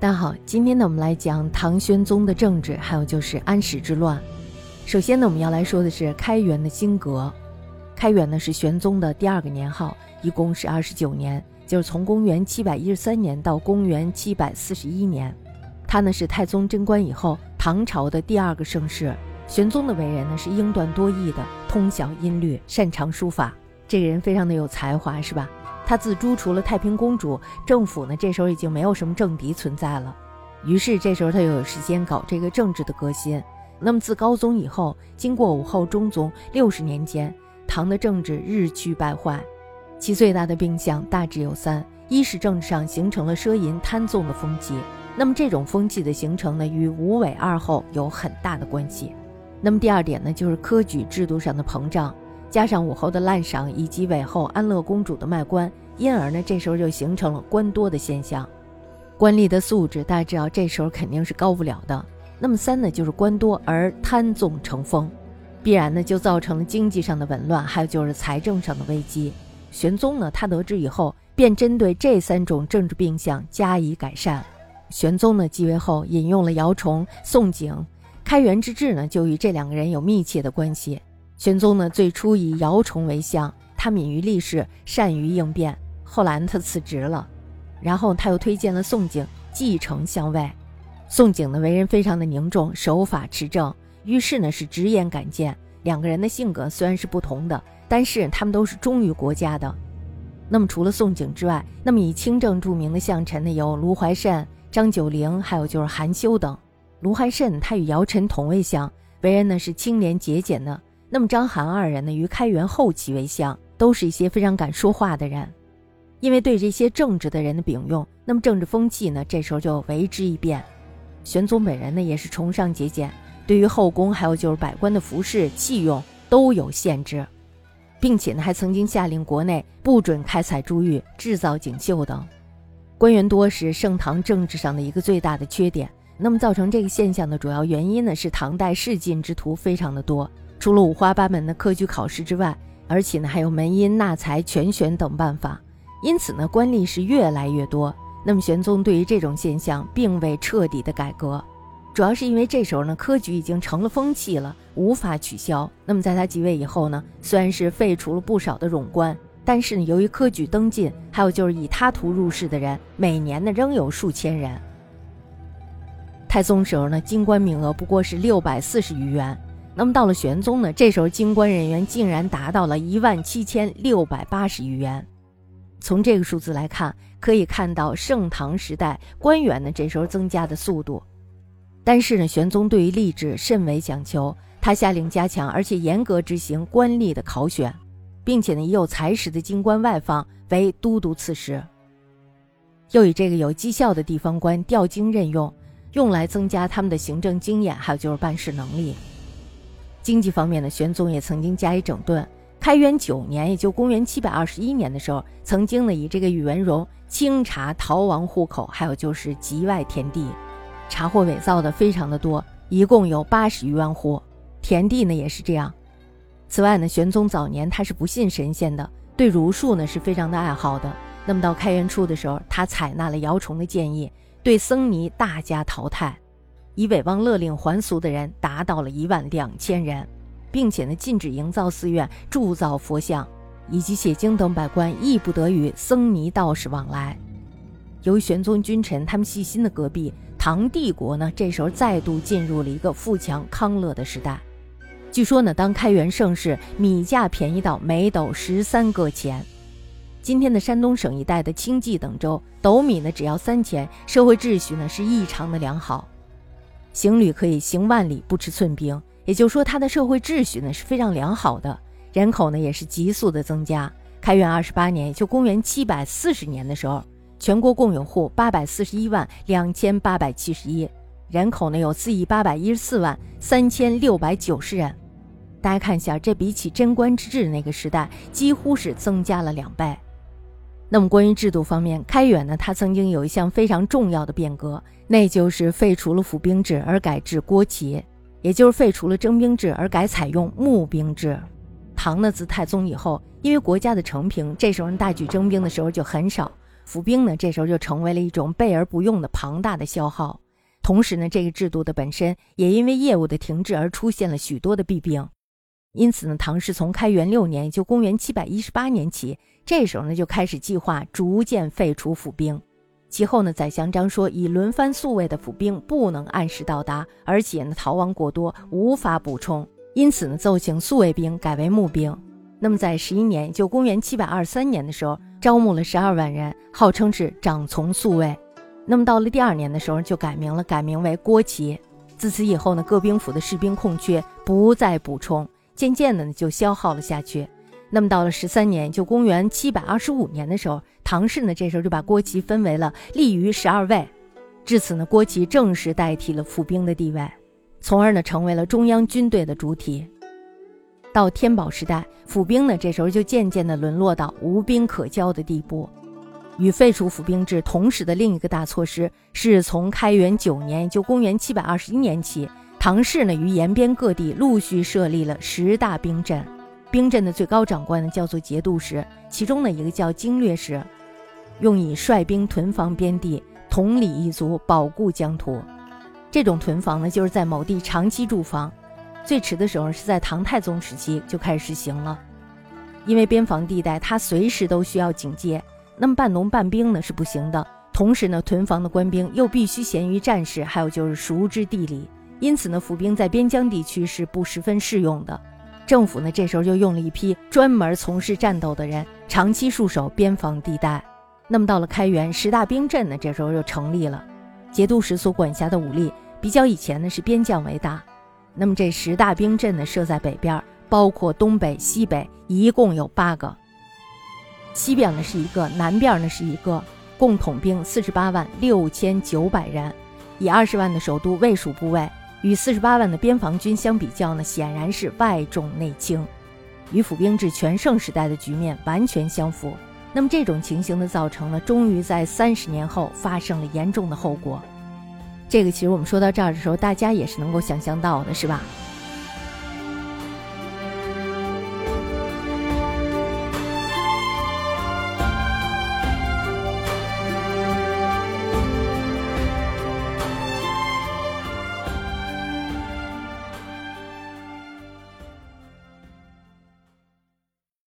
大家好，今天呢，我们来讲唐玄宗的政治，还有就是安史之乱。首先呢，我们要来说的是开元的兴革。开元呢是玄宗的第二个年号，一共是二十九年，就是从公元七百一十三年到公元七百四十一年。他呢是太宗贞观以后唐朝的第二个盛世。玄宗的为人呢是英断多义的，通晓音律，擅长书法。这个人非常的有才华，是吧？他自诛除了太平公主，政府呢这时候已经没有什么政敌存在了，于是这时候他又有时间搞这个政治的革新。那么自高宗以后，经过武后、中宗六十年间，唐的政治日趋败坏，其最大的病象大致有三：一是政治上形成了奢淫贪纵的风气，那么这种风气的形成呢，与吴伟二后有很大的关系。那么第二点呢，就是科举制度上的膨胀。加上武后的滥赏，以及韦后安乐公主的卖官，因而呢，这时候就形成了官多的现象。官吏的素质，大家知道，这时候肯定是高不了的。那么三呢，就是官多而贪纵成风，必然呢就造成了经济上的紊乱，还有就是财政上的危机。玄宗呢，他得知以后，便针对这三种政治病象加以改善。玄宗呢继位后，引用了姚崇、宋璟，开元之治呢，就与这两个人有密切的关系。玄宗呢，最初以姚崇为相，他敏于立事，善于应变。后来他辞职了，然后他又推荐了宋璟继承相位。宋璟呢，为人非常的凝重，守法持正，遇事呢是直言敢谏。两个人的性格虽然是不同的，但是他们都是忠于国家的。那么除了宋璟之外，那么以清正著名的相臣呢，有卢怀慎、张九龄，还有就是韩休等。卢怀慎他与姚晨同为相，为人呢是清廉节俭的。那么张韩二人呢，于开元后期为相，都是一些非常敢说话的人。因为对这些正直的人的秉用，那么政治风气呢，这时候就为之一变。玄宗本人呢，也是崇尚节俭，对于后宫还有就是百官的服饰器用都有限制，并且呢，还曾经下令国内不准开采珠玉、制造锦绣等。官员多是盛唐政治上的一个最大的缺点。那么造成这个现象的主要原因呢，是唐代仕进之徒非常的多。除了五花八门的科举考试之外，而且呢还有门荫纳财、全选等办法，因此呢官吏是越来越多。那么玄宗对于这种现象并未彻底的改革，主要是因为这时候呢科举已经成了风气了，无法取消。那么在他即位以后呢，虽然是废除了不少的冗官，但是呢由于科举登进，还有就是以他图入仕的人，每年呢仍有数千人。太宗时候呢，京官名额不过是六百四十余员。那么到了玄宗呢，这时候京官人员竟然达到了一万七千六百八十余员。从这个数字来看，可以看到盛唐时代官员呢这时候增加的速度。但是呢，玄宗对于吏治甚为讲求，他下令加强而且严格执行官吏的考选，并且呢以有才识的京官外放为都督刺史，又以这个有绩效的地方官调经任用，用来增加他们的行政经验，还有就是办事能力。经济方面呢，玄宗也曾经加以整顿。开元九年，也就公元七百二十一年的时候，曾经呢以这个宇文融清查逃亡户口，还有就是籍外田地，查获伪造的非常的多，一共有八十余万户。田地呢也是这样。此外呢，玄宗早年他是不信神仙的，对儒术呢是非常的爱好的。那么到开元初的时候，他采纳了姚崇的建议，对僧尼大加淘汰。以韦望勒令还俗的人达到了一万两千人，并且呢禁止营造寺院、铸造佛像，以及写经等百官亦不得与僧尼道士往来。由于玄宗君臣他们细心的隔壁，唐帝国呢这时候再度进入了一个富强康乐的时代。据说呢，当开元盛世，米价便宜到每斗十三个钱。今天的山东省一带的清冀等州，斗米呢只要三钱，社会秩序呢是异常的良好。行旅可以行万里不吃寸兵，也就是说，它的社会秩序呢是非常良好的，人口呢也是急速的增加。开元二十八年，也就公元七百四十年的时候，全国共有户八百四十一万两千八百七十一，人口呢有四亿八百一十四万三千六百九十人。大家看一下，这比起贞观之治那个时代，几乎是增加了两倍。那么关于制度方面，开元呢，他曾经有一项非常重要的变革，那就是废除了府兵制而改制郭旗，也就是废除了征兵制而改采用募兵制。唐呢自太宗以后，因为国家的承平，这时候大举征兵的时候就很少，府兵呢这时候就成为了一种备而不用的庞大的消耗。同时呢，这个制度的本身也因为业务的停滞而出现了许多的弊病。因此呢，唐氏从开元六年，就公元七百一十八年起，这时候呢就开始计划逐渐废除府兵。其后呢，宰相张说，以轮番宿卫的府兵不能按时到达，而且呢逃亡过多，无法补充。因此呢，奏请宿卫兵改为募兵。那么在十一年，就公元七百二十三年的时候，招募了十二万人，号称是长从宿卫。那么到了第二年的时候，就改名了，改名为郭旗。自此以后呢，各兵府的士兵空缺不再补充，渐渐的呢就消耗了下去。那么到了十三年，就公元七百二十五年的时候，唐氏呢这时候就把郭旗分为了立于十二位，至此呢，郭旗正式代替了府兵的地位，从而呢成为了中央军队的主体。到天宝时代，府兵呢这时候就渐渐的沦落到无兵可交的地步。与废除府兵制同时的另一个大措施，是从开元九年，就公元七百二十一年起，唐氏呢于延边各地陆续设立了十大兵镇，兵镇的最高长官呢叫做节度使，其中呢一个叫经略使，用以率兵屯防边地，统理一族，保固疆土。这种屯防呢，就是在某地长期驻防，最迟的时候是在唐太宗时期就开始实行了，因为边防地带它随时都需要警戒。那么半农半兵呢是不行的，同时呢，屯防的官兵又必须贤于战事，还有就是熟知地理，因此呢，府兵在边疆地区是不十分适用的。政府呢这时候就用了一批专门从事战斗的人，长期戍守边防地带。那么到了开元，十大兵镇呢这时候又成立了，节度使所管辖的武力比较以前呢是边将为大。那么这十大兵镇呢设在北边，包括东北、西北，一共有八个。西边呢是一个，南边呢是一个，共统兵四十八万六千九百人，以二十万的首都卫戍部位与四十八万的边防军相比较呢，显然是外重内轻，与府兵制全盛时代的局面完全相符。那么这种情形的，造成呢终于在三十年后发生了严重的后果。这个其实我们说到这儿的时候，大家也是能够想象到的，是吧？